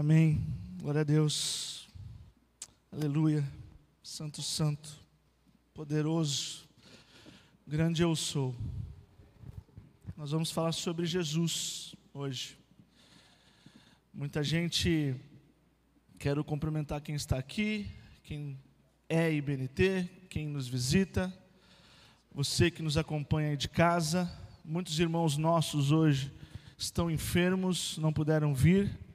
Amém. Glória a Deus. Aleluia. Santo, santo, poderoso, grande eu sou. Nós vamos falar sobre Jesus hoje. Muita gente, quero cumprimentar quem está aqui, quem é IBNT, quem nos visita, você que nos acompanha aí de casa. Muitos irmãos nossos hoje estão enfermos, não puderam vir.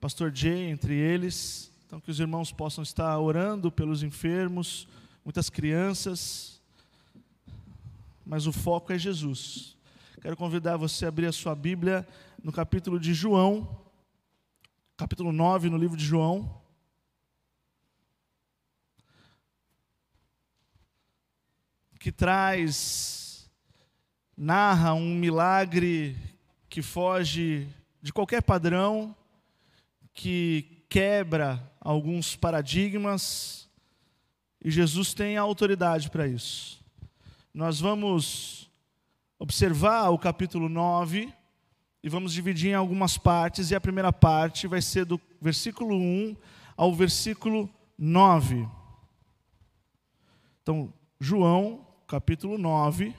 Pastor Jay entre eles. Então que os irmãos possam estar orando pelos enfermos, muitas crianças. Mas o foco é Jesus. Quero convidar você a abrir a sua Bíblia no capítulo de João, capítulo 9, no livro de João. Que traz, narra um milagre que foge de qualquer padrão, que quebra alguns paradigmas, e Jesus tem a autoridade para isso. Nós vamos observar o capítulo 9 e vamos dividir em algumas partes, e a primeira parte vai ser do versículo 1 ao versículo 9. Então, João, capítulo 9,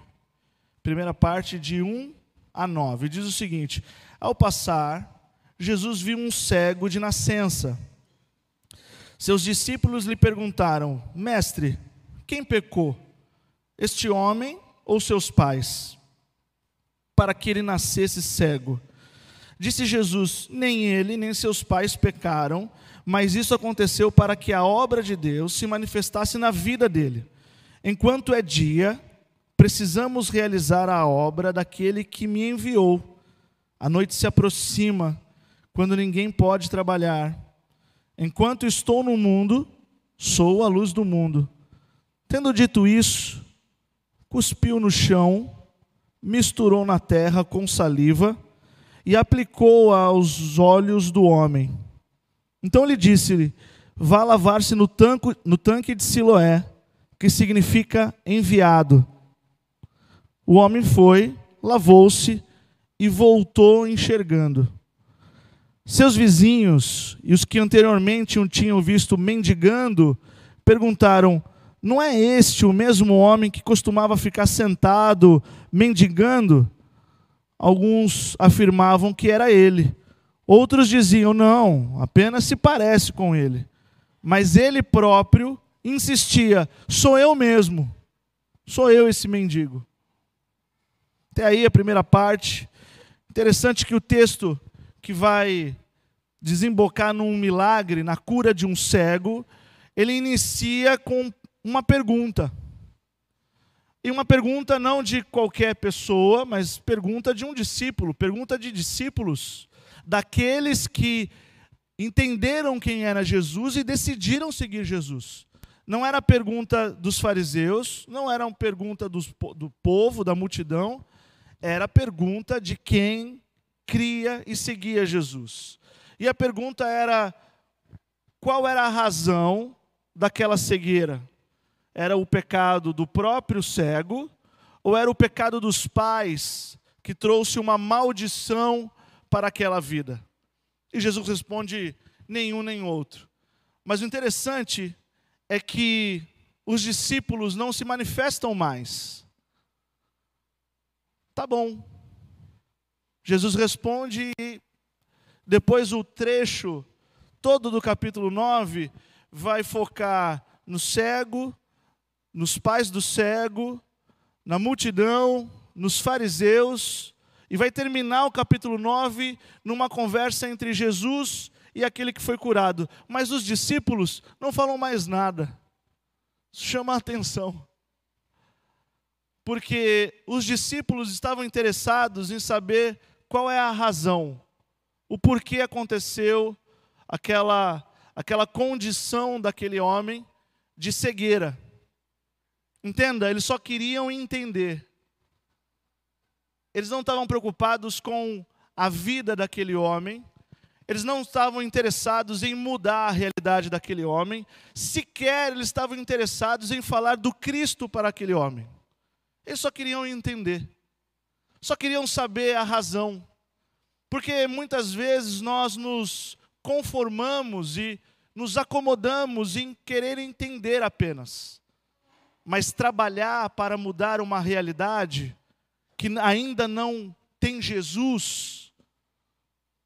primeira parte de 1 a 9. Diz o seguinte: Ao passar, Jesus viu um cego de nascença. Seus discípulos lhe perguntaram: Mestre, quem pecou? Este homem ou seus pais? Para que ele nascesse cego. Disse Jesus: Nem ele, nem seus pais pecaram, mas isso aconteceu para que a obra de Deus se manifestasse na vida dele. Enquanto é dia, precisamos realizar a obra daquele que me enviou. A noite se aproxima, quando ninguém pode trabalhar. Enquanto estou no mundo, sou a luz do mundo. Tendo dito isso, cuspiu no chão, misturou na terra com saliva e aplicou aos olhos do homem. Então lhe disse-lhe: Vá lavar-se no, no tanque de Siloé, que significa enviado. O homem foi, lavou-se e voltou enxergando. Seus vizinhos e os que anteriormente o tinham visto mendigando perguntaram: Não é este o mesmo homem que costumava ficar sentado mendigando? Alguns afirmavam que era ele. Outros diziam: Não, apenas se parece com ele. Mas ele próprio insistia: Sou eu mesmo. Sou eu esse mendigo. Até aí a primeira parte. Interessante que o texto que vai desembocar num milagre, na cura de um cego, ele inicia com uma pergunta. E uma pergunta não de qualquer pessoa, mas pergunta de um discípulo, pergunta de discípulos, daqueles que entenderam quem era Jesus e decidiram seguir Jesus. Não era pergunta dos fariseus, não era uma pergunta dos, do povo, da multidão, era pergunta de quem cria e seguia Jesus. E a pergunta era: qual era a razão daquela cegueira? Era o pecado do próprio cego ou era o pecado dos pais que trouxe uma maldição para aquela vida? E Jesus responde: nenhum nem outro. Mas o interessante é que os discípulos não se manifestam mais. Tá bom. Jesus responde e depois o trecho todo do capítulo 9 vai focar no cego, nos pais do cego, na multidão, nos fariseus, e vai terminar o capítulo 9 numa conversa entre Jesus e aquele que foi curado. Mas os discípulos não falam mais nada. Isso chama a atenção porque os discípulos estavam interessados em saber qual é a razão, o porquê aconteceu aquela, aquela condição daquele homem de cegueira. Entenda, eles só queriam entender. Eles não estavam preocupados com a vida daquele homem, eles não estavam interessados em mudar a realidade daquele homem, sequer eles estavam interessados em falar do Cristo para aquele homem. Eles só queriam entender, só queriam saber a razão. Porque muitas vezes nós nos conformamos e nos acomodamos em querer entender apenas. Mas trabalhar para mudar uma realidade que ainda não tem Jesus,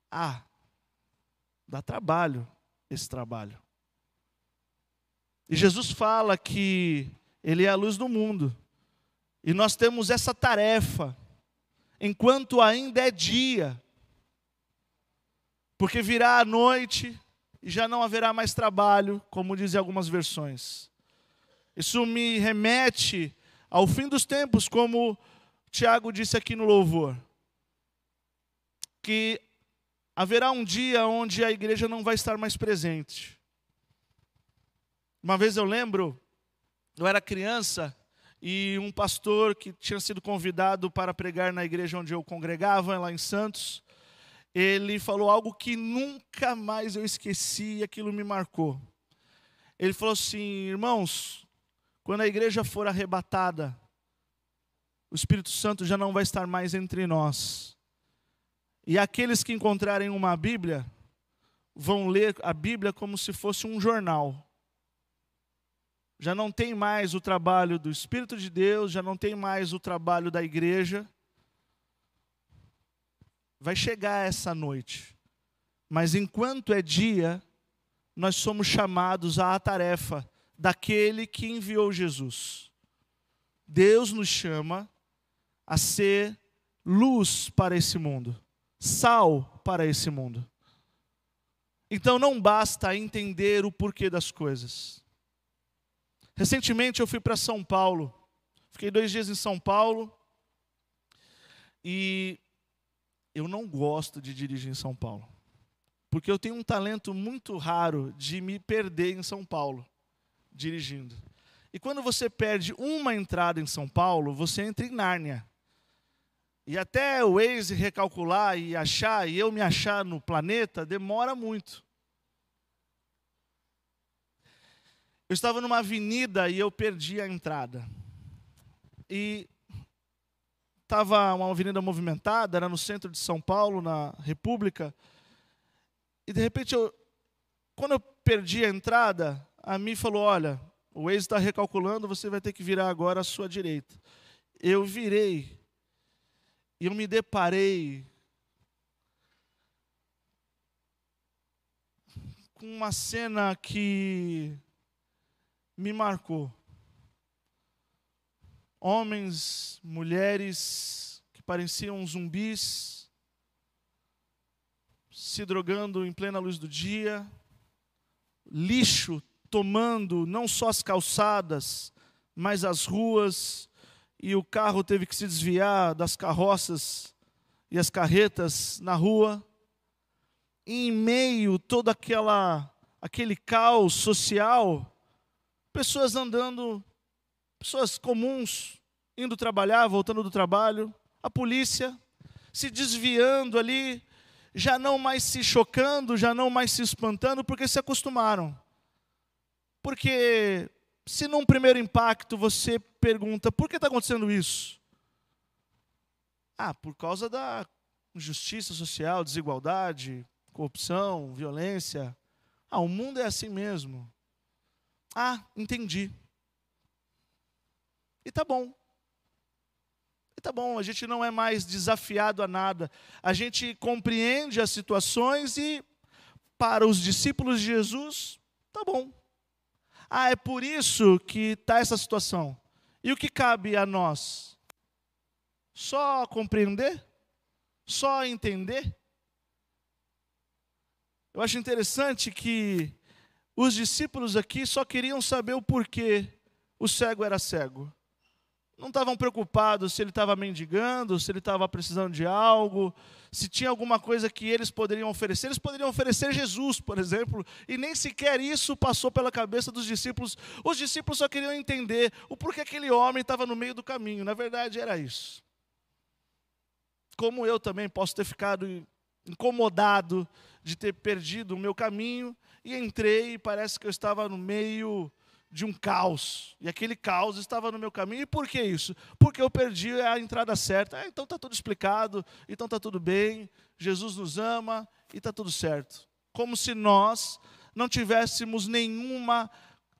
ah, dá trabalho esse trabalho. E Jesus fala que Ele é a luz do mundo. E nós temos essa tarefa, enquanto ainda é dia, porque virá a noite e já não haverá mais trabalho, como dizem algumas versões. Isso me remete ao fim dos tempos, como Tiago disse aqui no louvor, que haverá um dia onde a igreja não vai estar mais presente. Uma vez eu lembro, eu era criança e um pastor que tinha sido convidado para pregar na igreja onde eu congregava, lá em Santos, ele falou algo que nunca mais eu esqueci e aquilo me marcou. Ele falou assim: irmãos, quando a igreja for arrebatada, o Espírito Santo já não vai estar mais entre nós. E aqueles que encontrarem uma Bíblia vão ler a Bíblia como se fosse um jornal. Já não tem mais o trabalho do Espírito de Deus, já não tem mais o trabalho da igreja, vai chegar essa noite. Mas enquanto é dia, nós somos chamados à tarefa daquele que enviou Jesus. Deus nos chama a ser luz para esse mundo, sal para esse mundo. Então não basta entender o porquê das coisas. Recentemente eu fui para São Paulo, fiquei dois dias em São Paulo e eu não gosto de dirigir em São Paulo. Porque eu tenho um talento muito raro de me perder em São Paulo, dirigindo. E quando você perde uma entrada em São Paulo, você entra em Nárnia. E até o Waze recalcular e achar, e eu me achar no planeta, demora muito. Eu estava numa avenida e eu perdi a entrada. E estava uma avenida movimentada, era no centro de São Paulo, na República, e de repente, eu, quando eu perdi a entrada, a mim falou: Olha, o Waze está recalculando, você vai ter que virar agora à sua direita. Eu virei, e eu me deparei com uma cena que me marcou homens, mulheres que pareciam zumbis, se drogando em plena luz do dia, lixo tomando não só as calçadas, mas as ruas, e o carro teve que se desviar das carroças e as carretas na rua. E em meio todo aquela aquele caos social, pessoas andando pessoas comuns indo trabalhar, voltando do trabalho, a polícia se desviando ali, já não mais se chocando, já não mais se espantando, porque se acostumaram. Porque se num primeiro impacto você pergunta, por que está acontecendo isso? Ah, por causa da injustiça social, desigualdade, corrupção, violência. Ah, o mundo é assim mesmo. Ah, entendi. E tá bom. E tá bom, a gente não é mais desafiado a nada. A gente compreende as situações e, para os discípulos de Jesus, tá bom. Ah, é por isso que está essa situação. E o que cabe a nós? Só compreender? Só entender? Eu acho interessante que os discípulos aqui só queriam saber o porquê o cego era cego não estavam preocupados se ele estava mendigando, se ele estava precisando de algo, se tinha alguma coisa que eles poderiam oferecer. Eles poderiam oferecer Jesus, por exemplo, e nem sequer isso passou pela cabeça dos discípulos. Os discípulos só queriam entender o porquê aquele homem estava no meio do caminho. Na verdade, era isso. Como eu também posso ter ficado incomodado de ter perdido o meu caminho e entrei e parece que eu estava no meio de um caos. E aquele caos estava no meu caminho. E por que isso? Porque eu perdi a entrada certa. Ah, então está tudo explicado, então está tudo bem. Jesus nos ama e está tudo certo. como se nós não tivéssemos nenhuma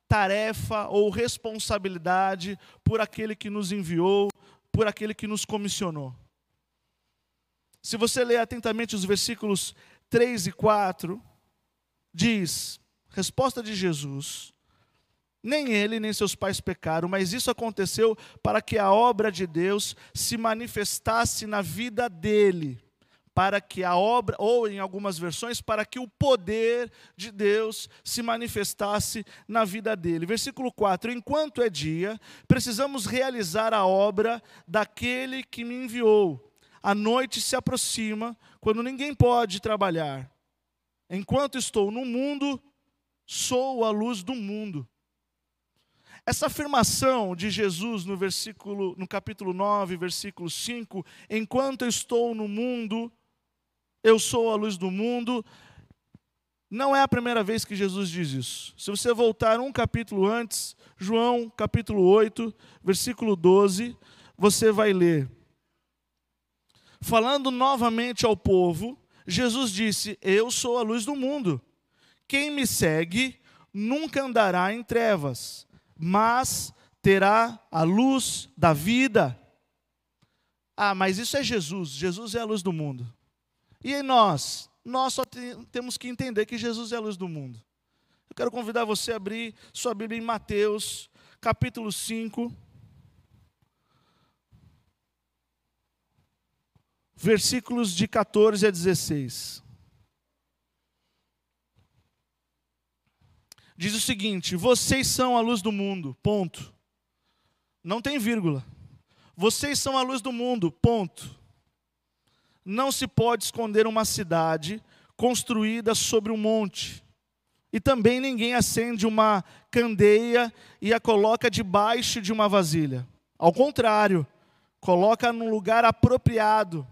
tarefa ou responsabilidade por aquele que nos enviou, por aquele que nos comissionou. Se você ler atentamente os versículos 3 e 4, diz: resposta de Jesus: nem ele nem seus pais pecaram, mas isso aconteceu para que a obra de Deus se manifestasse na vida dele para que a obra, ou em algumas versões, para que o poder de Deus se manifestasse na vida dele. Versículo 4: Enquanto é dia, precisamos realizar a obra daquele que me enviou. A noite se aproxima, quando ninguém pode trabalhar. Enquanto estou no mundo, sou a luz do mundo. Essa afirmação de Jesus no versículo no capítulo 9, versículo 5, enquanto estou no mundo, eu sou a luz do mundo. Não é a primeira vez que Jesus diz isso. Se você voltar um capítulo antes, João capítulo 8, versículo 12, você vai ler. Falando novamente ao povo, Jesus disse: Eu sou a luz do mundo. Quem me segue nunca andará em trevas, mas terá a luz da vida. Ah, mas isso é Jesus. Jesus é a luz do mundo. E nós? Nós só temos que entender que Jesus é a luz do mundo. Eu quero convidar você a abrir sua Bíblia em Mateus, capítulo 5. Versículos de 14 a 16. Diz o seguinte: Vocês são a luz do mundo, ponto. Não tem vírgula. Vocês são a luz do mundo, ponto. Não se pode esconder uma cidade construída sobre um monte. E também ninguém acende uma candeia e a coloca debaixo de uma vasilha. Ao contrário, coloca num lugar apropriado.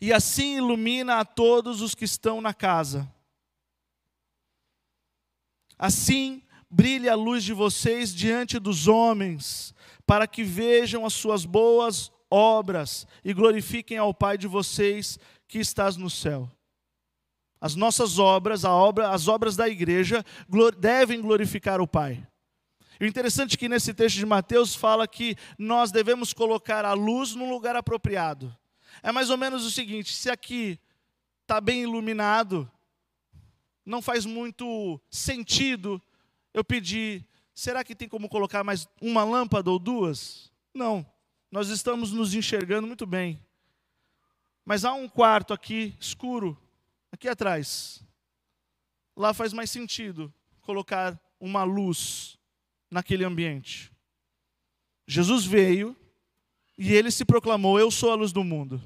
E assim ilumina a todos os que estão na casa. Assim brilhe a luz de vocês diante dos homens, para que vejam as suas boas obras e glorifiquem ao Pai de vocês que estás no céu. As nossas obras, obra, as obras da igreja, devem glorificar o Pai. O interessante é que nesse texto de Mateus fala que nós devemos colocar a luz no lugar apropriado. É mais ou menos o seguinte: se aqui está bem iluminado, não faz muito sentido eu pedir, será que tem como colocar mais uma lâmpada ou duas? Não nós estamos nos enxergando muito bem. Mas há um quarto aqui escuro, aqui atrás. Lá faz mais sentido colocar uma luz naquele ambiente. Jesus veio e ele se proclamou: Eu sou a luz do mundo.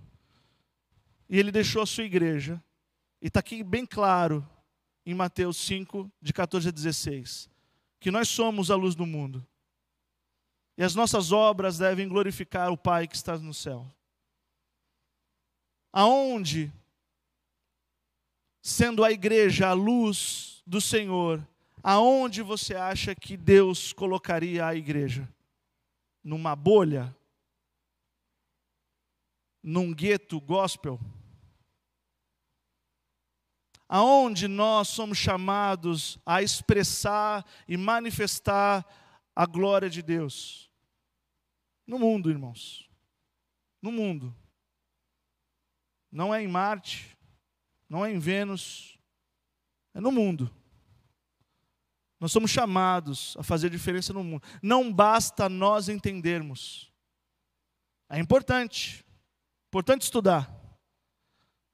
E ele deixou a sua igreja. E está aqui bem claro em Mateus 5, de 14 a 16, que nós somos a luz do mundo. E as nossas obras devem glorificar o Pai que está no céu. Aonde, sendo a igreja a luz do Senhor, aonde você acha que Deus colocaria a igreja? Numa bolha? Num gueto gospel? Aonde nós somos chamados a expressar e manifestar a glória de Deus? No mundo, irmãos. No mundo. Não é em Marte, não é em Vênus, é no mundo. Nós somos chamados a fazer diferença no mundo. Não basta nós entendermos. É importante. Importante estudar.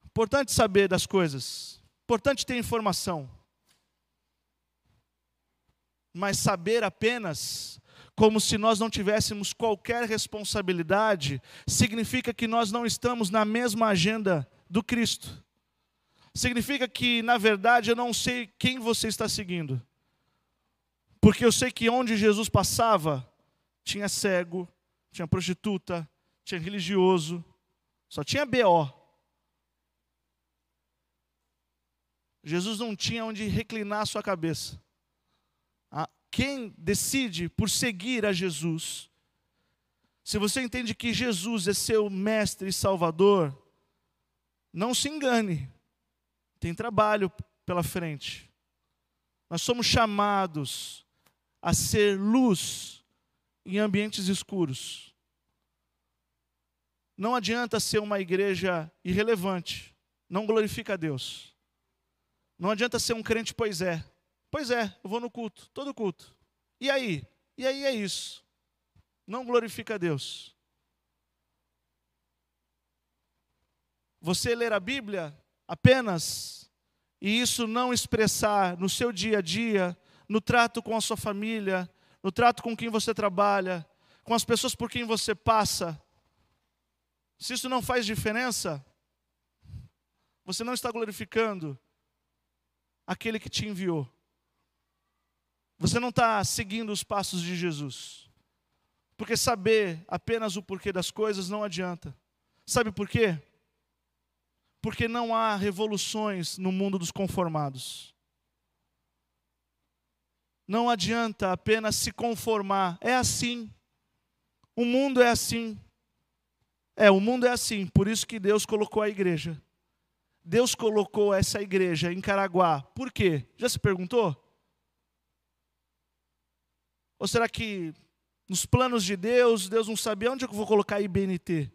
Importante saber das coisas. Importante ter informação. Mas saber apenas como se nós não tivéssemos qualquer responsabilidade, significa que nós não estamos na mesma agenda do Cristo. Significa que, na verdade, eu não sei quem você está seguindo. Porque eu sei que onde Jesus passava, tinha cego, tinha prostituta, tinha religioso, só tinha BO. Jesus não tinha onde reclinar a sua cabeça quem decide por seguir a Jesus, se você entende que Jesus é seu mestre e salvador, não se engane. tem trabalho pela frente. Nós somos chamados a ser luz em ambientes escuros. Não adianta ser uma igreja irrelevante, não glorifica a Deus. Não adianta ser um crente, pois é. Pois é, eu vou no culto, todo culto. E aí? E aí é isso. Não glorifica a Deus. Você ler a Bíblia apenas e isso não expressar no seu dia a dia, no trato com a sua família, no trato com quem você trabalha, com as pessoas por quem você passa, se isso não faz diferença, você não está glorificando aquele que te enviou. Você não está seguindo os passos de Jesus. Porque saber apenas o porquê das coisas não adianta. Sabe por quê? Porque não há revoluções no mundo dos conformados. Não adianta apenas se conformar. É assim. O mundo é assim. É, o mundo é assim. Por isso que Deus colocou a igreja. Deus colocou essa igreja em Caraguá. Por quê? Já se perguntou? Ou será que nos planos de Deus, Deus não sabia onde eu vou colocar a IBNT?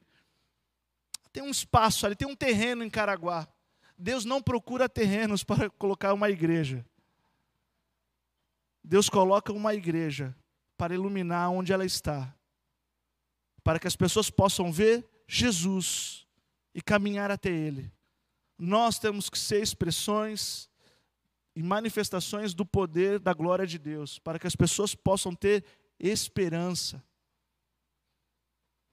Tem um espaço ali, tem um terreno em Caraguá. Deus não procura terrenos para colocar uma igreja. Deus coloca uma igreja para iluminar onde ela está, para que as pessoas possam ver Jesus e caminhar até Ele. Nós temos que ser expressões e manifestações do poder da glória de Deus, para que as pessoas possam ter esperança.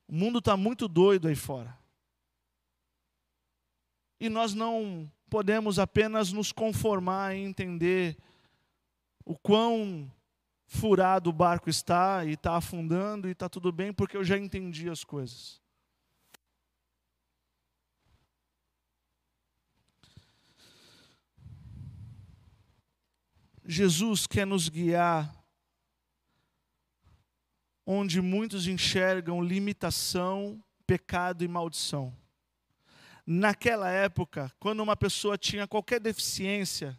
O mundo está muito doido aí fora. E nós não podemos apenas nos conformar em entender o quão furado o barco está e está afundando e está tudo bem, porque eu já entendi as coisas. Jesus quer nos guiar onde muitos enxergam limitação, pecado e maldição. Naquela época, quando uma pessoa tinha qualquer deficiência,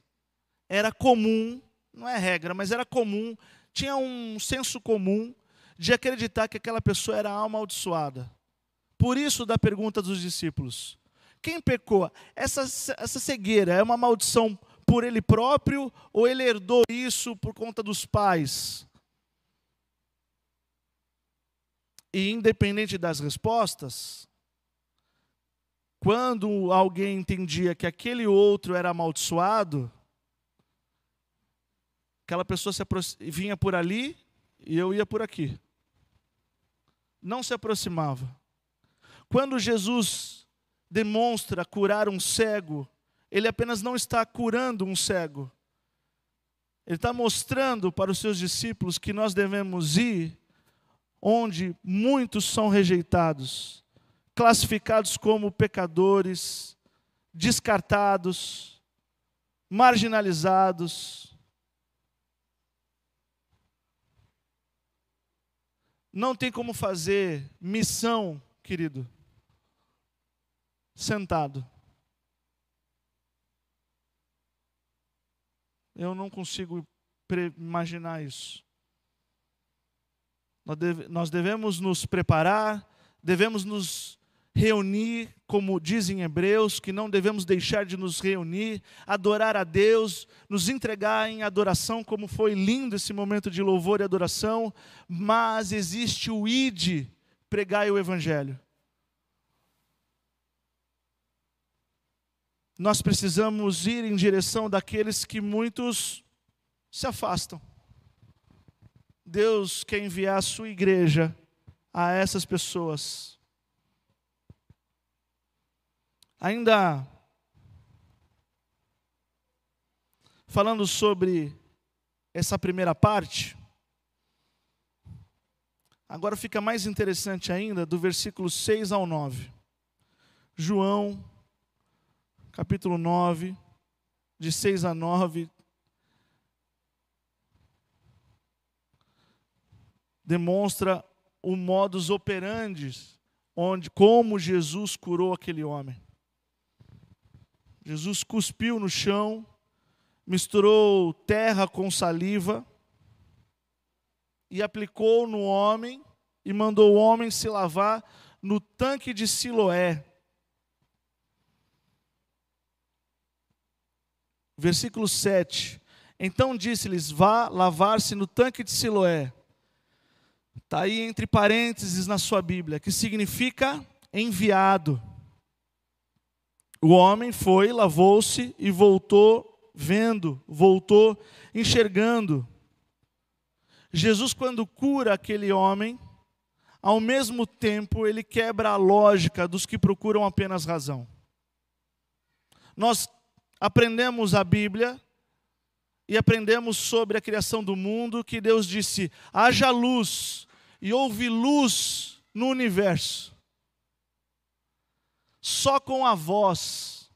era comum, não é regra, mas era comum, tinha um senso comum de acreditar que aquela pessoa era amaldiçoada. Por isso, da pergunta dos discípulos: quem pecou? Essa, essa cegueira é uma maldição por ele próprio ou ele herdou isso por conta dos pais? E independente das respostas, quando alguém entendia que aquele outro era amaldiçoado, aquela pessoa vinha por ali e eu ia por aqui. Não se aproximava. Quando Jesus demonstra curar um cego ele apenas não está curando um cego. Ele está mostrando para os seus discípulos que nós devemos ir onde muitos são rejeitados, classificados como pecadores, descartados, marginalizados. Não tem como fazer missão, querido, sentado. Eu não consigo imaginar isso. Nós devemos nos preparar, devemos nos reunir, como dizem Hebreus, que não devemos deixar de nos reunir, adorar a Deus, nos entregar em adoração, como foi lindo esse momento de louvor e adoração, mas existe o ide, pregai o Evangelho. Nós precisamos ir em direção daqueles que muitos se afastam. Deus quer enviar a sua igreja a essas pessoas. Ainda falando sobre essa primeira parte, agora fica mais interessante ainda do versículo 6 ao 9. João capítulo 9, de 6 a 9, demonstra o modus operandi onde como Jesus curou aquele homem. Jesus cuspiu no chão, misturou terra com saliva e aplicou no homem e mandou o homem se lavar no tanque de Siloé. Versículo 7. Então disse-lhes: Vá lavar-se no tanque de Siloé. Está aí entre parênteses na sua Bíblia, que significa enviado. O homem foi, lavou-se e voltou vendo, voltou enxergando. Jesus, quando cura aquele homem, ao mesmo tempo ele quebra a lógica dos que procuram apenas razão. Nós aprendemos a Bíblia e aprendemos sobre a criação do mundo que Deus disse: haja luz, e houve luz no universo só com a voz.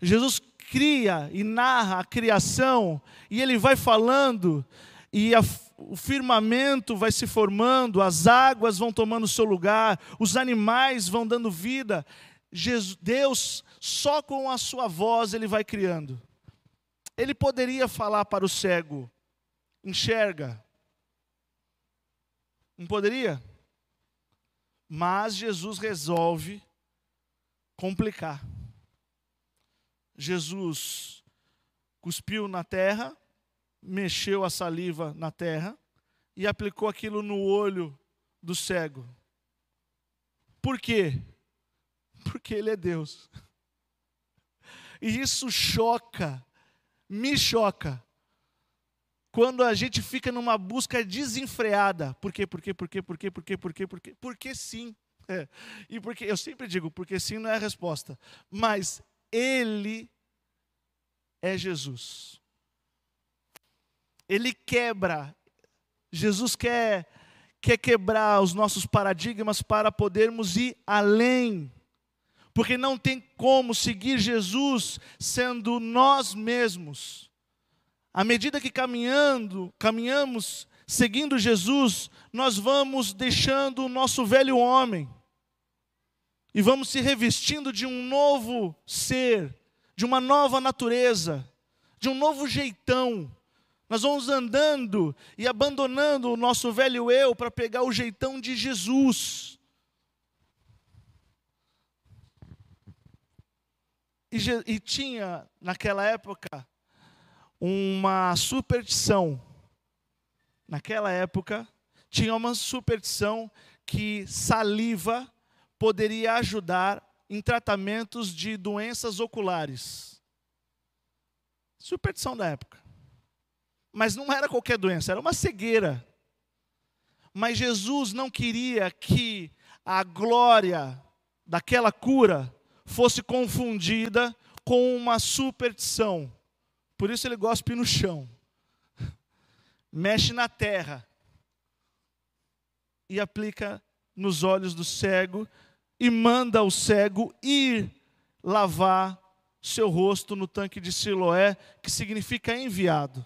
Jesus cria e narra a criação, e ele vai falando, e a, o firmamento vai se formando, as águas vão tomando seu lugar, os animais vão dando vida. Jesus, Deus, só com a sua voz, ele vai criando. Ele poderia falar para o cego: enxerga. Não poderia? Mas Jesus resolve complicar. Jesus cuspiu na terra, mexeu a saliva na terra e aplicou aquilo no olho do cego. Por quê? Porque ele é Deus. E isso choca, me choca, quando a gente fica numa busca desenfreada. Por quê? Por quê? Por quê? Por quê? Por quê? Por quê? Por quê? Porque sim. É. E porque eu sempre digo, porque sim não é a resposta. Mas ele é Jesus. Ele quebra. Jesus quer quer quebrar os nossos paradigmas para podermos ir além. Porque não tem como seguir Jesus sendo nós mesmos. À medida que caminhando, caminhamos seguindo Jesus, nós vamos deixando o nosso velho homem e vamos se revestindo de um novo ser, de uma nova natureza, de um novo jeitão. Nós vamos andando e abandonando o nosso velho eu para pegar o jeitão de Jesus. E, e tinha, naquela época, uma superstição. Naquela época, tinha uma superstição que saliva poderia ajudar em tratamentos de doenças oculares. Superstição da época. Mas não era qualquer doença, era uma cegueira. Mas Jesus não queria que a glória daquela cura fosse confundida com uma superstição. Por isso ele gospe no chão, mexe na terra e aplica nos olhos do cego e manda o cego ir lavar seu rosto no tanque de Siloé, que significa enviado.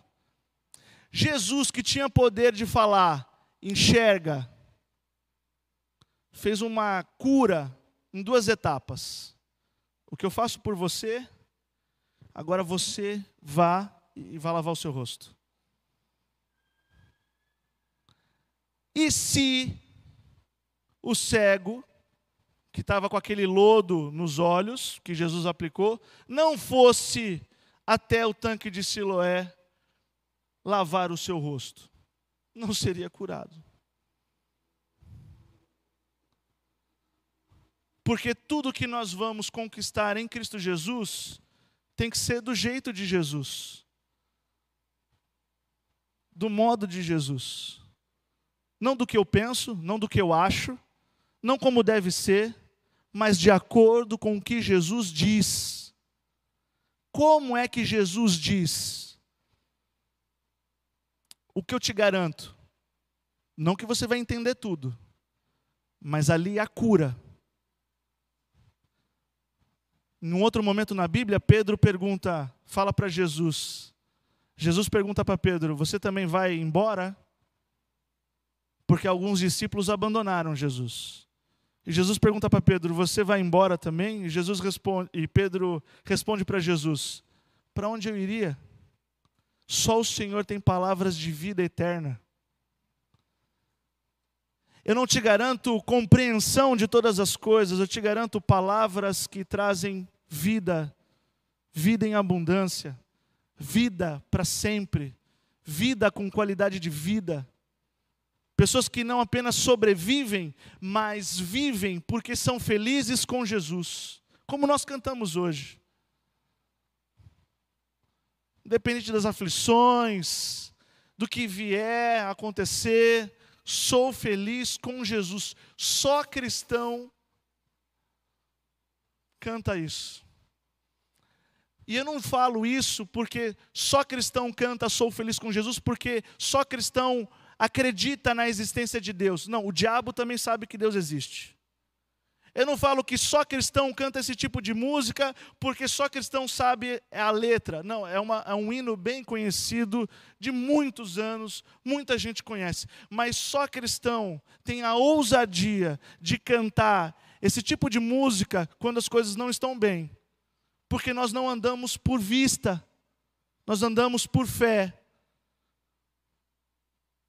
Jesus, que tinha poder de falar, enxerga, fez uma cura em duas etapas. O que eu faço por você, agora você vá e vá lavar o seu rosto. E se o cego, que estava com aquele lodo nos olhos, que Jesus aplicou, não fosse até o tanque de Siloé lavar o seu rosto? Não seria curado. Porque tudo que nós vamos conquistar em Cristo Jesus tem que ser do jeito de Jesus. Do modo de Jesus. Não do que eu penso, não do que eu acho, não como deve ser, mas de acordo com o que Jesus diz. Como é que Jesus diz? O que eu te garanto, não que você vai entender tudo, mas ali a cura num outro momento na Bíblia, Pedro pergunta, fala para Jesus. Jesus pergunta para Pedro: Você também vai embora? Porque alguns discípulos abandonaram Jesus. E Jesus pergunta para Pedro: Você vai embora também? E, Jesus responde, e Pedro responde para Jesus: Para onde eu iria? Só o Senhor tem palavras de vida eterna. Eu não te garanto compreensão de todas as coisas, eu te garanto palavras que trazem vida, vida em abundância, vida para sempre, vida com qualidade de vida. Pessoas que não apenas sobrevivem, mas vivem porque são felizes com Jesus, como nós cantamos hoje. Independente das aflições, do que vier a acontecer, sou feliz com Jesus. Só cristão canta isso. E eu não falo isso porque só cristão canta sou feliz com Jesus, porque só cristão acredita na existência de Deus. Não, o diabo também sabe que Deus existe. Eu não falo que só cristão canta esse tipo de música porque só cristão sabe a letra. Não, é, uma, é um hino bem conhecido de muitos anos, muita gente conhece. Mas só cristão tem a ousadia de cantar esse tipo de música quando as coisas não estão bem. Porque nós não andamos por vista, nós andamos por fé.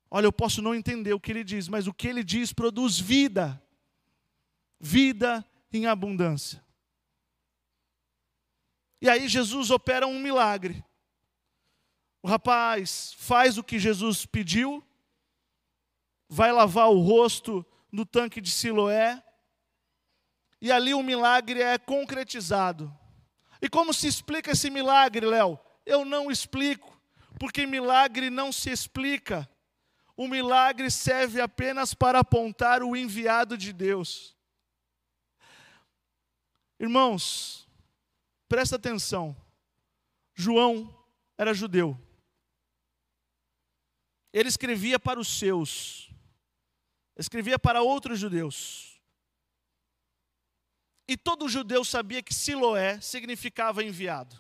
Olha, eu posso não entender o que ele diz, mas o que ele diz produz vida vida em abundância. E aí Jesus opera um milagre. O rapaz faz o que Jesus pediu, vai lavar o rosto no tanque de Siloé, e ali o milagre é concretizado. E como se explica esse milagre, Léo? Eu não explico, porque milagre não se explica. O milagre serve apenas para apontar o enviado de Deus. Irmãos, presta atenção. João era judeu. Ele escrevia para os seus, escrevia para outros judeus. E todo judeu sabia que Siloé significava enviado.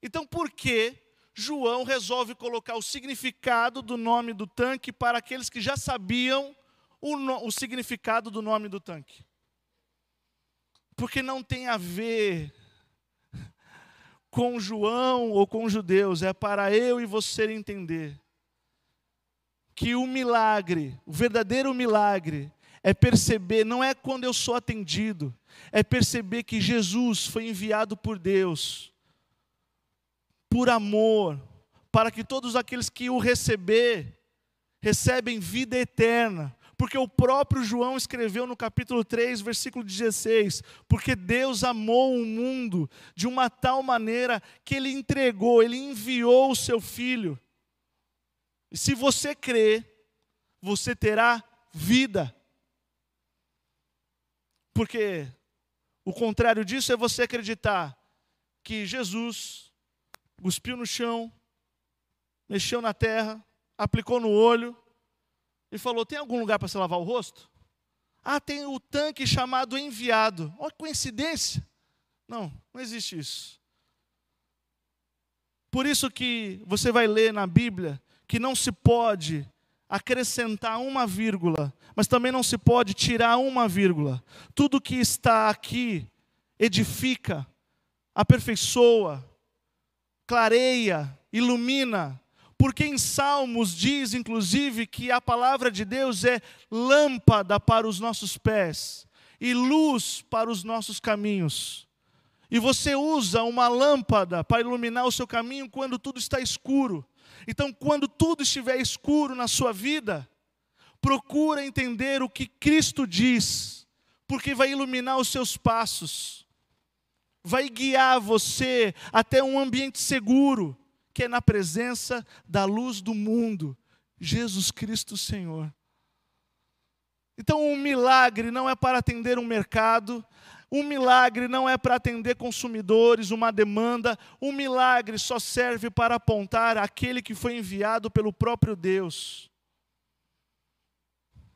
Então, por que João resolve colocar o significado do nome do tanque para aqueles que já sabiam o, no, o significado do nome do tanque? Porque não tem a ver com João ou com judeus, é para eu e você entender que o milagre, o verdadeiro milagre, é perceber, não é quando eu sou atendido, é perceber que Jesus foi enviado por Deus, por amor, para que todos aqueles que o receber, recebem vida eterna, porque o próprio João escreveu no capítulo 3, versículo 16: Porque Deus amou o mundo de uma tal maneira que ele entregou, ele enviou o seu filho. E se você crer, você terá vida. Porque o contrário disso é você acreditar que Jesus cuspiu no chão, mexeu na terra, aplicou no olho, e falou: Tem algum lugar para se lavar o rosto? Ah, tem o tanque chamado enviado. Olha que coincidência. Não, não existe isso. Por isso que você vai ler na Bíblia que não se pode acrescentar uma vírgula, mas também não se pode tirar uma vírgula. Tudo que está aqui edifica, aperfeiçoa, clareia, ilumina, porque em Salmos diz, inclusive, que a palavra de Deus é lâmpada para os nossos pés e luz para os nossos caminhos. E você usa uma lâmpada para iluminar o seu caminho quando tudo está escuro. Então, quando tudo estiver escuro na sua vida, procura entender o que Cristo diz, porque vai iluminar os seus passos, vai guiar você até um ambiente seguro que é na presença da luz do mundo, Jesus Cristo Senhor. Então, um milagre não é para atender um mercado, um milagre não é para atender consumidores, uma demanda, um milagre só serve para apontar aquele que foi enviado pelo próprio Deus.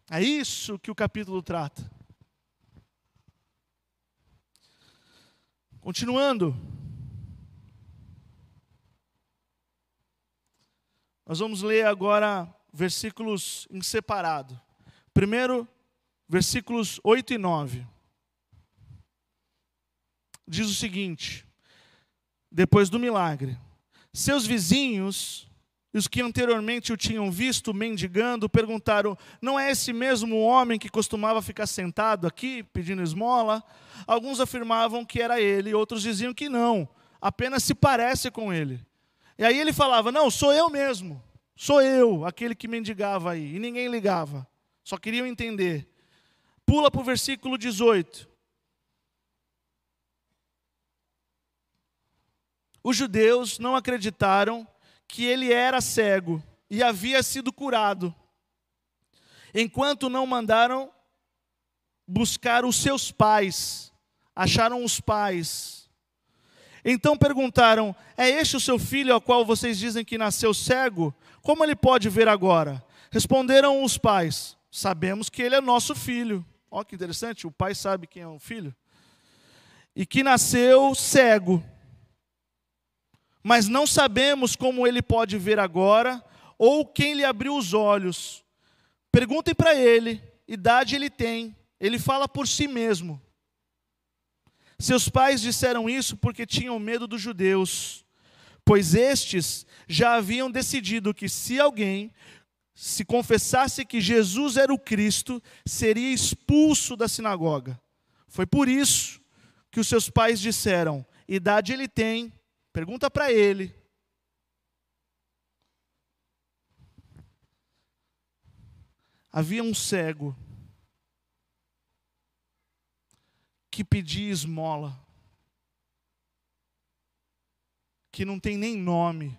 É isso que o capítulo trata. Continuando. Nós vamos ler agora versículos em separado. Primeiro, versículos 8 e 9. Diz o seguinte: depois do milagre, seus vizinhos os que anteriormente o tinham visto mendigando perguntaram: Não é esse mesmo homem que costumava ficar sentado aqui pedindo esmola? Alguns afirmavam que era ele, outros diziam que não, apenas se parece com ele. E aí ele falava: Não, sou eu mesmo, sou eu, aquele que mendigava aí. E ninguém ligava, só queriam entender. Pula para o versículo 18. Os judeus não acreditaram que ele era cego e havia sido curado, enquanto não mandaram buscar os seus pais, acharam os pais. Então perguntaram: É este o seu filho ao qual vocês dizem que nasceu cego? Como ele pode ver agora? Responderam os pais: Sabemos que ele é nosso filho. Olha que interessante, o pai sabe quem é o filho. E que nasceu cego mas não sabemos como ele pode ver agora ou quem lhe abriu os olhos. Perguntem para ele, idade ele tem, ele fala por si mesmo. Seus pais disseram isso porque tinham medo dos judeus, pois estes já haviam decidido que se alguém se confessasse que Jesus era o Cristo, seria expulso da sinagoga. Foi por isso que os seus pais disseram: idade ele tem, Pergunta para ele. Havia um cego que pedia esmola, que não tem nem nome.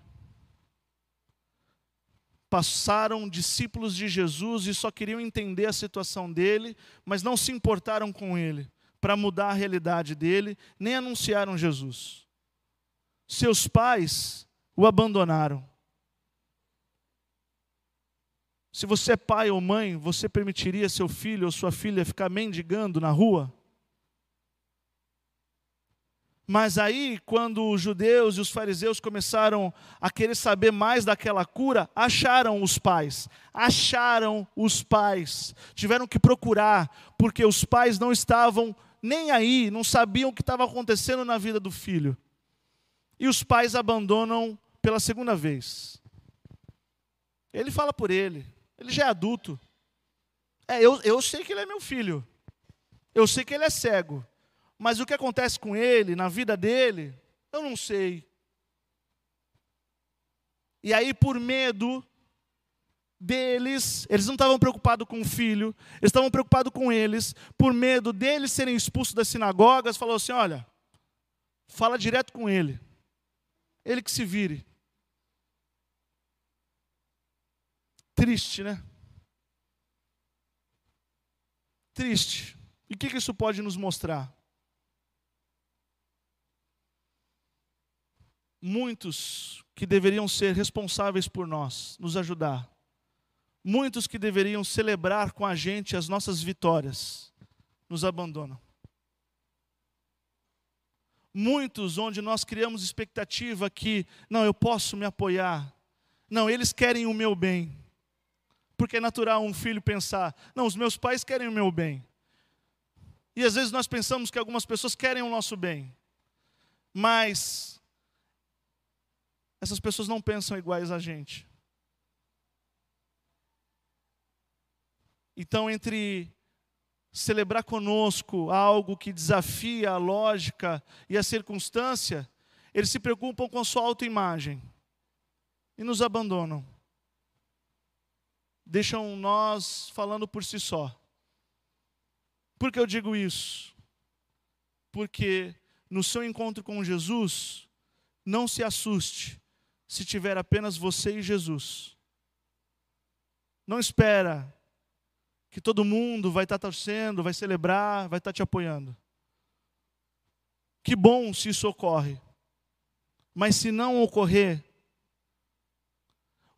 Passaram discípulos de Jesus e só queriam entender a situação dele, mas não se importaram com ele para mudar a realidade dele, nem anunciaram Jesus seus pais o abandonaram. Se você é pai ou mãe, você permitiria seu filho ou sua filha ficar mendigando na rua? Mas aí, quando os judeus e os fariseus começaram a querer saber mais daquela cura, acharam os pais. Acharam os pais. Tiveram que procurar, porque os pais não estavam nem aí, não sabiam o que estava acontecendo na vida do filho e os pais abandonam pela segunda vez. Ele fala por ele, ele já é adulto. É, eu, eu sei que ele é meu filho, eu sei que ele é cego, mas o que acontece com ele, na vida dele, eu não sei. E aí, por medo deles, eles não estavam preocupados com o filho, eles estavam preocupados com eles, por medo deles serem expulsos das sinagogas, falou assim: olha, fala direto com ele. Ele que se vire. Triste, né? Triste. E o que, que isso pode nos mostrar? Muitos que deveriam ser responsáveis por nós, nos ajudar. Muitos que deveriam celebrar com a gente as nossas vitórias, nos abandonam muitos onde nós criamos expectativa que, não, eu posso me apoiar. Não, eles querem o meu bem. Porque é natural um filho pensar, não, os meus pais querem o meu bem. E às vezes nós pensamos que algumas pessoas querem o nosso bem. Mas essas pessoas não pensam iguais a gente. Então, entre celebrar conosco algo que desafia a lógica e a circunstância, eles se preocupam com a sua autoimagem e nos abandonam. Deixam nós falando por si só. Por que eu digo isso? Porque no seu encontro com Jesus, não se assuste se tiver apenas você e Jesus. Não espera que todo mundo vai estar torcendo, vai celebrar, vai estar te apoiando. Que bom se isso ocorre. Mas se não ocorrer,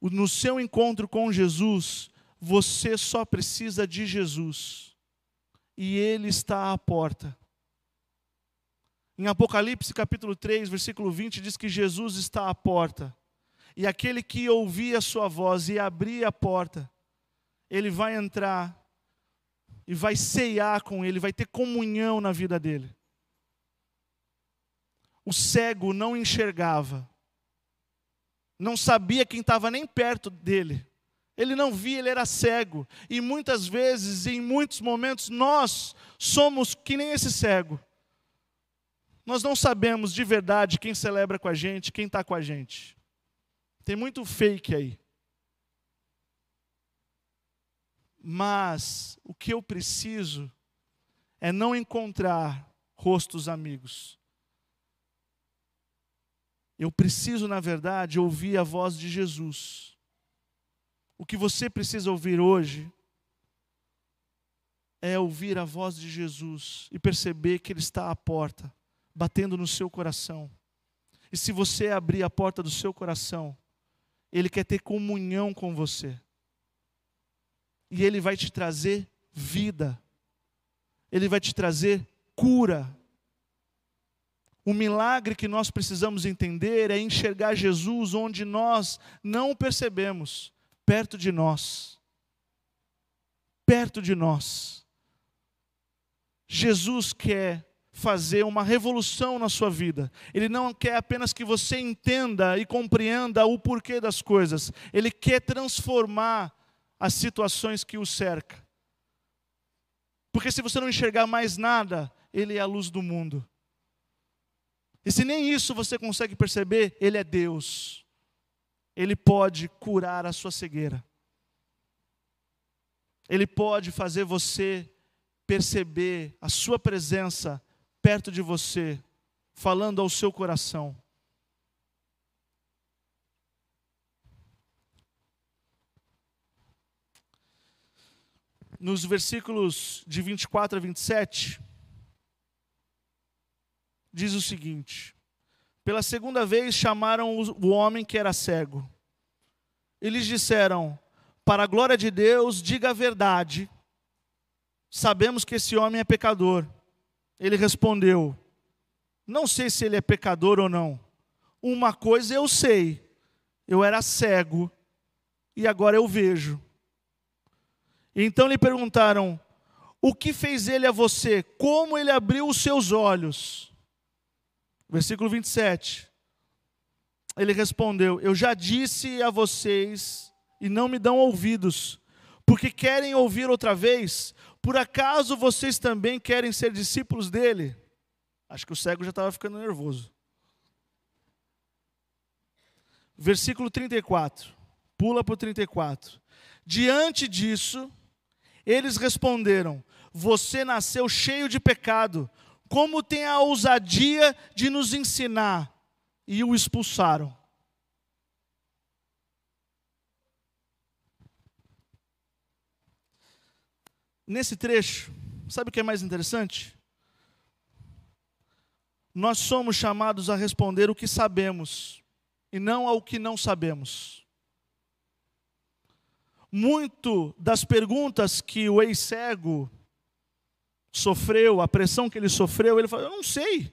no seu encontro com Jesus, você só precisa de Jesus. E Ele está à porta. Em Apocalipse capítulo 3, versículo 20, diz que Jesus está à porta. E aquele que ouvir a sua voz e abrir a porta, ele vai entrar e vai ceiar com ele, vai ter comunhão na vida dele. O cego não enxergava, não sabia quem estava nem perto dele. Ele não via, ele era cego. E muitas vezes, em muitos momentos, nós somos que nem esse cego. Nós não sabemos de verdade quem celebra com a gente, quem está com a gente. Tem muito fake aí. Mas o que eu preciso é não encontrar rostos amigos. Eu preciso, na verdade, ouvir a voz de Jesus. O que você precisa ouvir hoje é ouvir a voz de Jesus e perceber que Ele está à porta, batendo no seu coração. E se você abrir a porta do seu coração, Ele quer ter comunhão com você e Ele vai te trazer vida, Ele vai te trazer cura. O milagre que nós precisamos entender é enxergar Jesus onde nós não o percebemos, perto de nós. Perto de nós. Jesus quer fazer uma revolução na sua vida. Ele não quer apenas que você entenda e compreenda o porquê das coisas. Ele quer transformar as situações que o cerca. Porque se você não enxergar mais nada, ele é a luz do mundo. E se nem isso você consegue perceber, ele é Deus. Ele pode curar a sua cegueira. Ele pode fazer você perceber a sua presença perto de você, falando ao seu coração. nos versículos de 24 a 27, diz o seguinte: Pela segunda vez chamaram o homem que era cego. Eles disseram: Para a glória de Deus, diga a verdade. Sabemos que esse homem é pecador. Ele respondeu: Não sei se ele é pecador ou não. Uma coisa eu sei: eu era cego e agora eu vejo. Então lhe perguntaram: O que fez ele a você? Como ele abriu os seus olhos? Versículo 27. Ele respondeu: Eu já disse a vocês e não me dão ouvidos, porque querem ouvir outra vez. Por acaso vocês também querem ser discípulos dele? Acho que o cego já estava ficando nervoso. Versículo 34. Pula para o 34. Diante disso, eles responderam: Você nasceu cheio de pecado, como tem a ousadia de nos ensinar? E o expulsaram. Nesse trecho, sabe o que é mais interessante? Nós somos chamados a responder o que sabemos e não ao que não sabemos muito das perguntas que o ex-cego sofreu, a pressão que ele sofreu, ele falou: Eu não sei,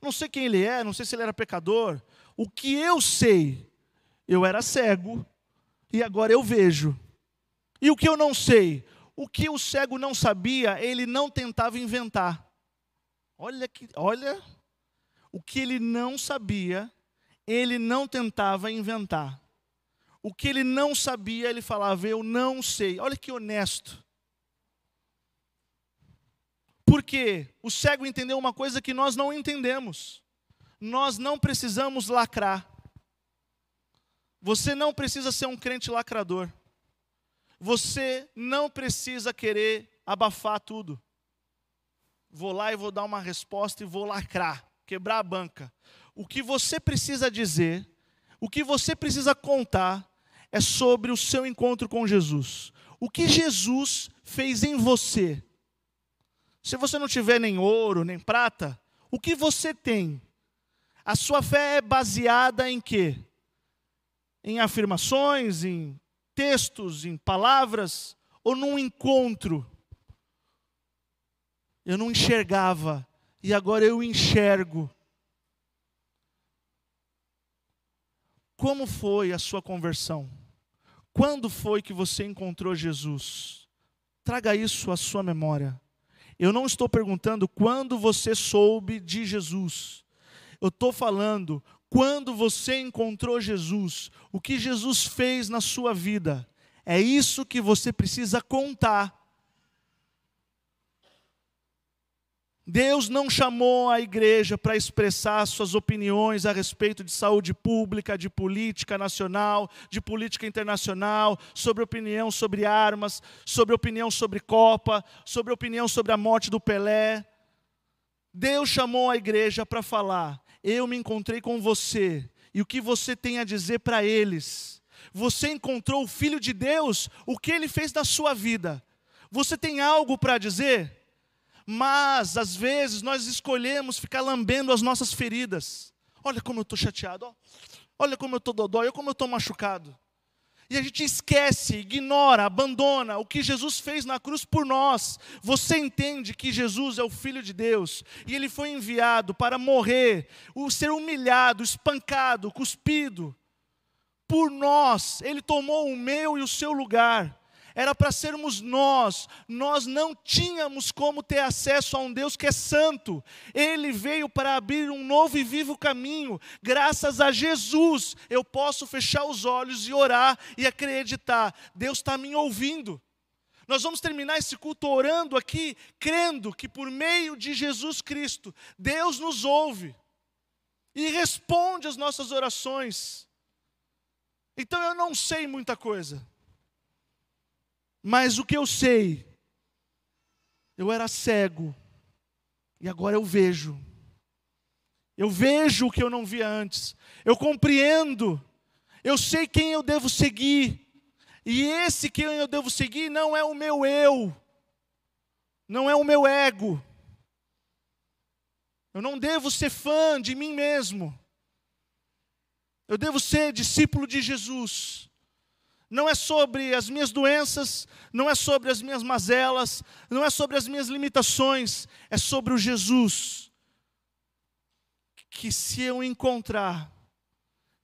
não sei quem ele é, não sei se ele era pecador. O que eu sei, eu era cego e agora eu vejo. E o que eu não sei, o que o cego não sabia, ele não tentava inventar. Olha que, olha, o que ele não sabia, ele não tentava inventar. O que ele não sabia, ele falava, eu não sei. Olha que honesto. Porque o cego entendeu uma coisa que nós não entendemos. Nós não precisamos lacrar. Você não precisa ser um crente lacrador. Você não precisa querer abafar tudo. Vou lá e vou dar uma resposta e vou lacrar, quebrar a banca. O que você precisa dizer, o que você precisa contar, é sobre o seu encontro com Jesus. O que Jesus fez em você. Se você não tiver nem ouro, nem prata, o que você tem? A sua fé é baseada em quê? Em afirmações, em textos, em palavras ou num encontro? Eu não enxergava e agora eu enxergo. Como foi a sua conversão? Quando foi que você encontrou Jesus? Traga isso à sua memória. Eu não estou perguntando quando você soube de Jesus. Eu estou falando quando você encontrou Jesus, o que Jesus fez na sua vida. É isso que você precisa contar. Deus não chamou a igreja para expressar suas opiniões a respeito de saúde pública, de política nacional, de política internacional, sobre opinião sobre armas, sobre opinião sobre Copa, sobre opinião sobre a morte do Pelé. Deus chamou a igreja para falar: Eu me encontrei com você, e o que você tem a dizer para eles? Você encontrou o Filho de Deus, o que ele fez na sua vida? Você tem algo para dizer? Mas, às vezes, nós escolhemos ficar lambendo as nossas feridas. Olha como eu estou chateado, ó. olha como eu estou dodói, olha como eu estou machucado. E a gente esquece, ignora, abandona o que Jesus fez na cruz por nós. Você entende que Jesus é o Filho de Deus e ele foi enviado para morrer, ser humilhado, espancado, cuspido por nós. Ele tomou o meu e o seu lugar era para sermos nós. Nós não tínhamos como ter acesso a um Deus que é santo. Ele veio para abrir um novo e vivo caminho. Graças a Jesus, eu posso fechar os olhos e orar e acreditar. Deus está me ouvindo. Nós vamos terminar esse culto orando aqui, crendo que por meio de Jesus Cristo, Deus nos ouve e responde às nossas orações. Então eu não sei muita coisa. Mas o que eu sei, eu era cego, e agora eu vejo. Eu vejo o que eu não via antes. Eu compreendo. Eu sei quem eu devo seguir. E esse quem eu devo seguir não é o meu eu. Não é o meu ego. Eu não devo ser fã de mim mesmo. Eu devo ser discípulo de Jesus não é sobre as minhas doenças, não é sobre as minhas mazelas, não é sobre as minhas limitações, é sobre o Jesus. Que se eu encontrar,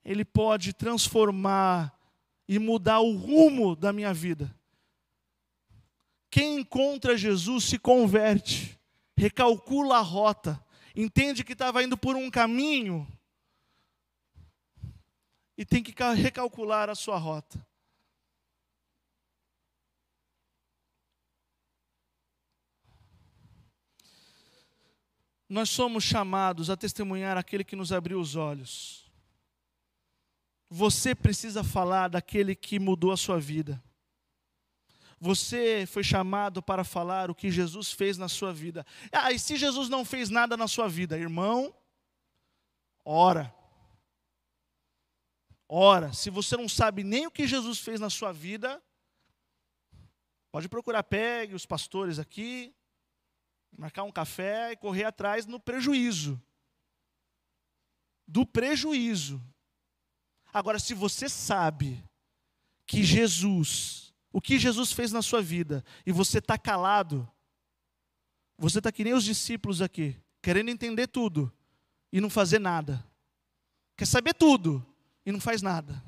Ele pode transformar e mudar o rumo da minha vida. Quem encontra Jesus se converte, recalcula a rota, entende que estava indo por um caminho e tem que recalcular a sua rota. Nós somos chamados a testemunhar aquele que nos abriu os olhos. Você precisa falar daquele que mudou a sua vida. Você foi chamado para falar o que Jesus fez na sua vida. Ah, e se Jesus não fez nada na sua vida, irmão, ora. Ora, se você não sabe nem o que Jesus fez na sua vida, pode procurar, pegue os pastores aqui, marcar um café e correr atrás no prejuízo. Do prejuízo. Agora, se você sabe que Jesus, o que Jesus fez na sua vida, e você está calado, você está que nem os discípulos aqui, querendo entender tudo e não fazer nada. Quer saber tudo e não faz nada.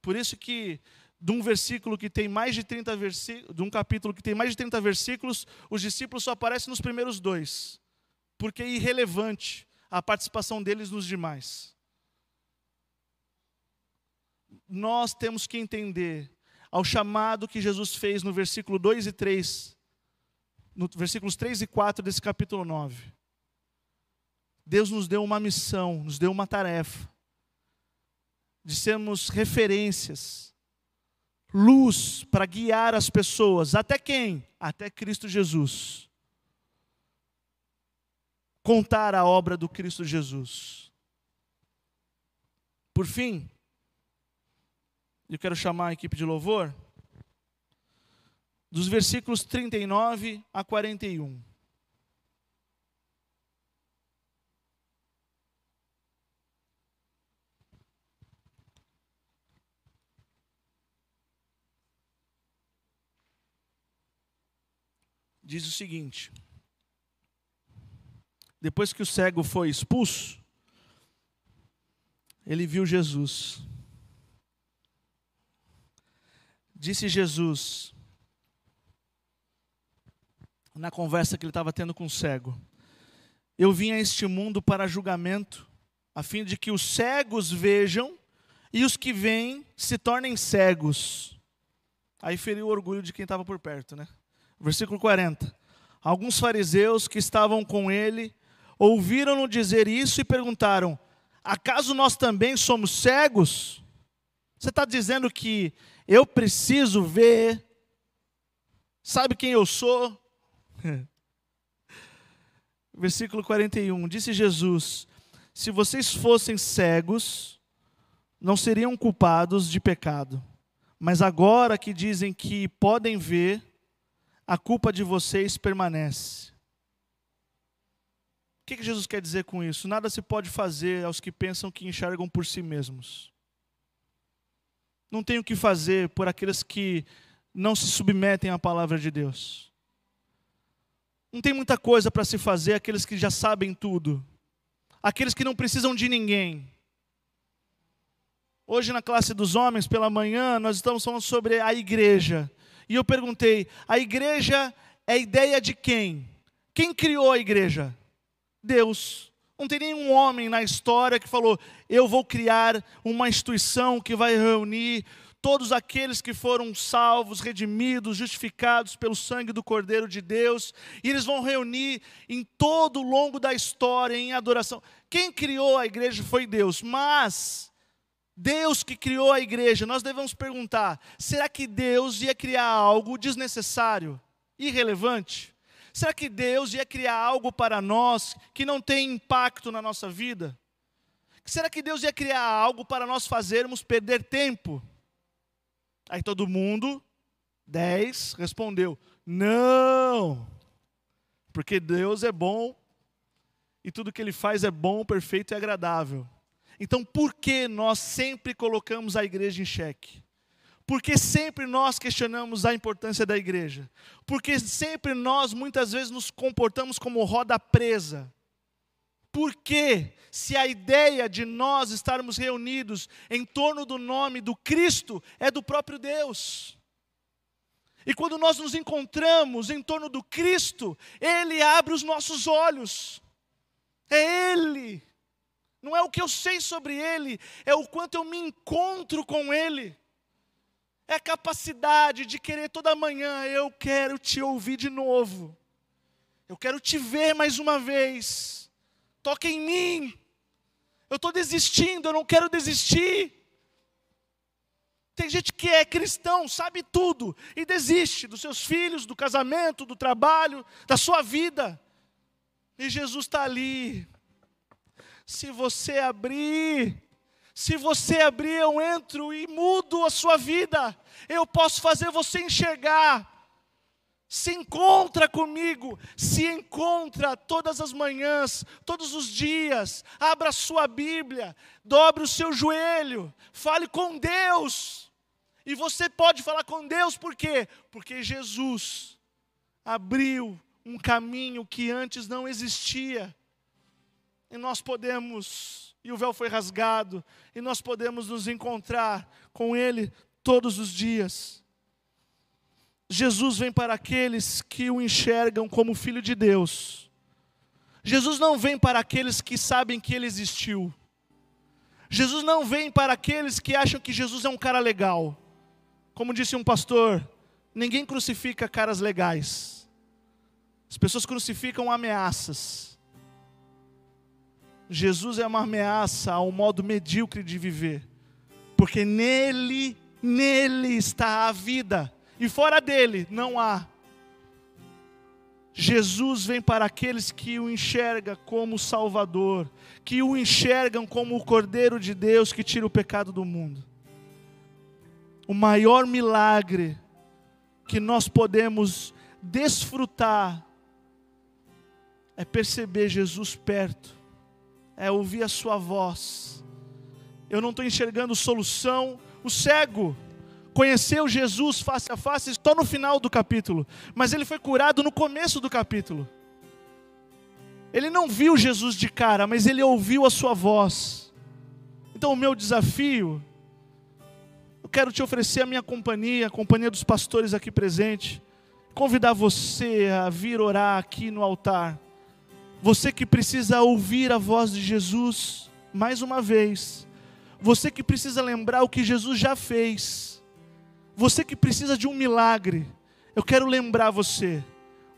Por isso que de um versículo que tem mais de 30 versículos, de um capítulo que tem mais de 30 versículos, os discípulos só aparecem nos primeiros dois, porque é irrelevante a participação deles nos demais. Nós temos que entender ao chamado que Jesus fez no versículo 2 e 3, no versículos 3 e 4 desse capítulo 9. Deus nos deu uma missão, nos deu uma tarefa de sermos referências luz para guiar as pessoas. Até quem? Até Cristo Jesus. Contar a obra do Cristo Jesus. Por fim, eu quero chamar a equipe de louvor, dos versículos 39 a 41. Diz o seguinte: depois que o cego foi expulso, ele viu Jesus. Disse Jesus, na conversa que ele estava tendo com o cego: Eu vim a este mundo para julgamento, a fim de que os cegos vejam e os que veem se tornem cegos. Aí feriu o orgulho de quem estava por perto, né? Versículo 40. Alguns fariseus que estavam com ele ouviram-no dizer isso e perguntaram: Acaso nós também somos cegos? Você está dizendo que eu preciso ver? Sabe quem eu sou? Versículo 41. Disse Jesus: Se vocês fossem cegos, não seriam culpados de pecado. Mas agora que dizem que podem ver, a culpa de vocês permanece. O que, Jesus quer dizer com isso? Nada se pode fazer aos que pensam que enxergam por si mesmos. Não tem o que fazer por aqueles que não se submetem à palavra de Deus. Não tem muita coisa para se fazer aqueles que já sabem tudo. Aqueles que não precisam de ninguém. Hoje na classe dos homens, pela manhã, nós estamos falando sobre a igreja. E eu perguntei: a igreja é ideia de quem? Quem criou a igreja? Deus. Não tem nenhum homem na história que falou: eu vou criar uma instituição que vai reunir todos aqueles que foram salvos, redimidos, justificados pelo sangue do Cordeiro de Deus, e eles vão reunir em todo o longo da história em adoração. Quem criou a igreja foi Deus, mas Deus que criou a igreja, nós devemos perguntar: será que Deus ia criar algo desnecessário, irrelevante? Será que Deus ia criar algo para nós que não tem impacto na nossa vida? Será que Deus ia criar algo para nós fazermos perder tempo? Aí todo mundo, dez, respondeu: não, porque Deus é bom e tudo que Ele faz é bom, perfeito e agradável. Então, por que nós sempre colocamos a igreja em xeque? Porque sempre nós questionamos a importância da igreja? Porque sempre nós, muitas vezes, nos comportamos como roda presa? Porque, se a ideia de nós estarmos reunidos em torno do nome do Cristo é do próprio Deus? E quando nós nos encontramos em torno do Cristo, Ele abre os nossos olhos. É Ele não é o que eu sei sobre Ele, é o quanto eu me encontro com Ele. É a capacidade de querer toda manhã, eu quero te ouvir de novo. Eu quero te ver mais uma vez. Toca em mim. Eu estou desistindo, eu não quero desistir. Tem gente que é cristão, sabe tudo e desiste dos seus filhos, do casamento, do trabalho, da sua vida. E Jesus está ali, se você abrir, se você abrir, eu entro e mudo a sua vida. Eu posso fazer você enxergar. Se encontra comigo, se encontra todas as manhãs, todos os dias. Abra a sua Bíblia, dobre o seu joelho, fale com Deus. E você pode falar com Deus por quê? Porque Jesus abriu um caminho que antes não existia e nós podemos, e o véu foi rasgado, e nós podemos nos encontrar com Ele todos os dias. Jesus vem para aqueles que o enxergam como Filho de Deus. Jesus não vem para aqueles que sabem que Ele existiu. Jesus não vem para aqueles que acham que Jesus é um cara legal. Como disse um pastor, ninguém crucifica caras legais. As pessoas crucificam ameaças. Jesus é uma ameaça ao modo medíocre de viver, porque nele, nele está a vida, e fora dele não há. Jesus vem para aqueles que o enxergam como Salvador, que o enxergam como o Cordeiro de Deus que tira o pecado do mundo. O maior milagre que nós podemos desfrutar é perceber Jesus perto é ouvir a sua voz. Eu não estou enxergando solução. O cego conheceu Jesus face a face só no final do capítulo, mas ele foi curado no começo do capítulo. Ele não viu Jesus de cara, mas ele ouviu a sua voz. Então, o meu desafio, quero te oferecer a minha companhia, a companhia dos pastores aqui presentes, convidar você a vir orar aqui no altar. Você que precisa ouvir a voz de Jesus mais uma vez. Você que precisa lembrar o que Jesus já fez. Você que precisa de um milagre. Eu quero lembrar você.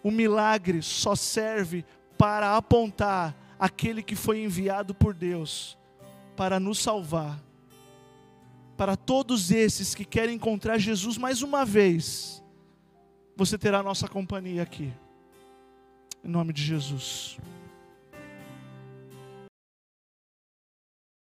O milagre só serve para apontar aquele que foi enviado por Deus para nos salvar. Para todos esses que querem encontrar Jesus mais uma vez, você terá nossa companhia aqui. Em nome de Jesus.